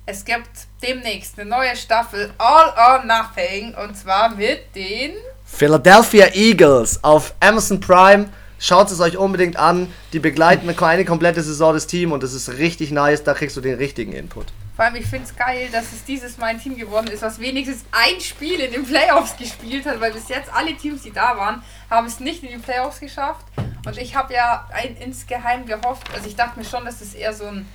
Es gibt demnächst eine neue Staffel All or Nothing und zwar mit den Philadelphia Eagles auf Amazon Prime. Schaut es euch unbedingt an. Die begleiten eine komplette Saison des Teams und das ist richtig nice. Da kriegst du den richtigen Input. Vor allem, ich finde es geil, dass es dieses Mal ein Team geworden ist, was wenigstens ein Spiel in den Playoffs gespielt hat, weil bis jetzt alle Teams, die da waren, haben es nicht in die Playoffs geschafft. Und ich habe ja ein, insgeheim gehofft, also ich dachte mir schon, dass es eher so ein.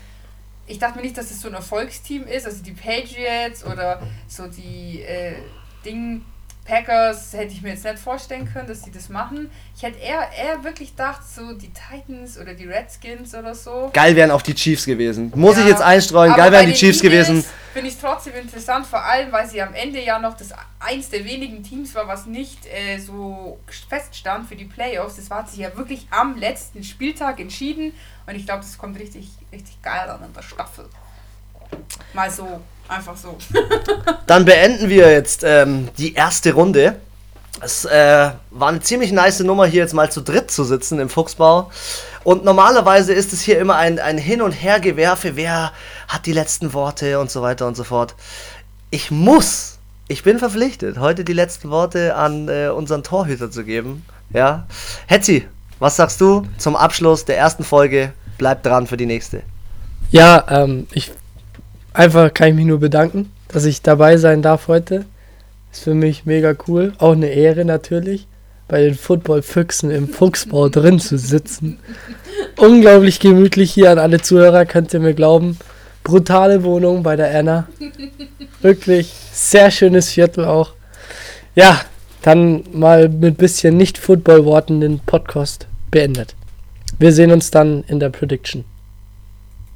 Ich dachte mir nicht, dass es so ein Erfolgsteam ist, also die Patriots oder so die äh, Ding, Packers hätte ich mir jetzt nicht vorstellen können, dass die das machen. Ich hätte eher, eher wirklich gedacht, so die Titans oder die Redskins oder so. Geil wären auch die Chiefs gewesen. Muss ja, ich jetzt einstreuen, geil wären die Chiefs Eagles gewesen. Finde ich trotzdem interessant, vor allem, weil sie am Ende ja noch das eins der wenigen Teams war, was nicht äh, so feststand für die Playoffs. Das war sich ja wirklich am letzten Spieltag entschieden und ich glaube, das kommt richtig, richtig geil an in der Staffel. Mal so Einfach so. Dann beenden wir jetzt ähm, die erste Runde. Es äh, war eine ziemlich nice Nummer, hier jetzt mal zu dritt zu sitzen im Fuchsbau. Und normalerweise ist es hier immer ein, ein Hin- und Hergewerfe, wer hat die letzten Worte und so weiter und so fort. Ich muss, ich bin verpflichtet, heute die letzten Worte an äh, unseren Torhüter zu geben. Ja. Hetzi, was sagst du zum Abschluss der ersten Folge? Bleib dran für die nächste. Ja, ähm, ich einfach kann ich mich nur bedanken, dass ich dabei sein darf heute. Ist für mich mega cool. Auch eine Ehre natürlich, bei den Football-Füchsen im Fuchsbau drin zu sitzen. Unglaublich gemütlich hier an alle Zuhörer, könnt ihr mir glauben. Brutale Wohnung bei der Anna. Wirklich sehr schönes Viertel auch. Ja, dann mal mit bisschen nicht Football-Worten den Podcast beendet. Wir sehen uns dann in der Prediction.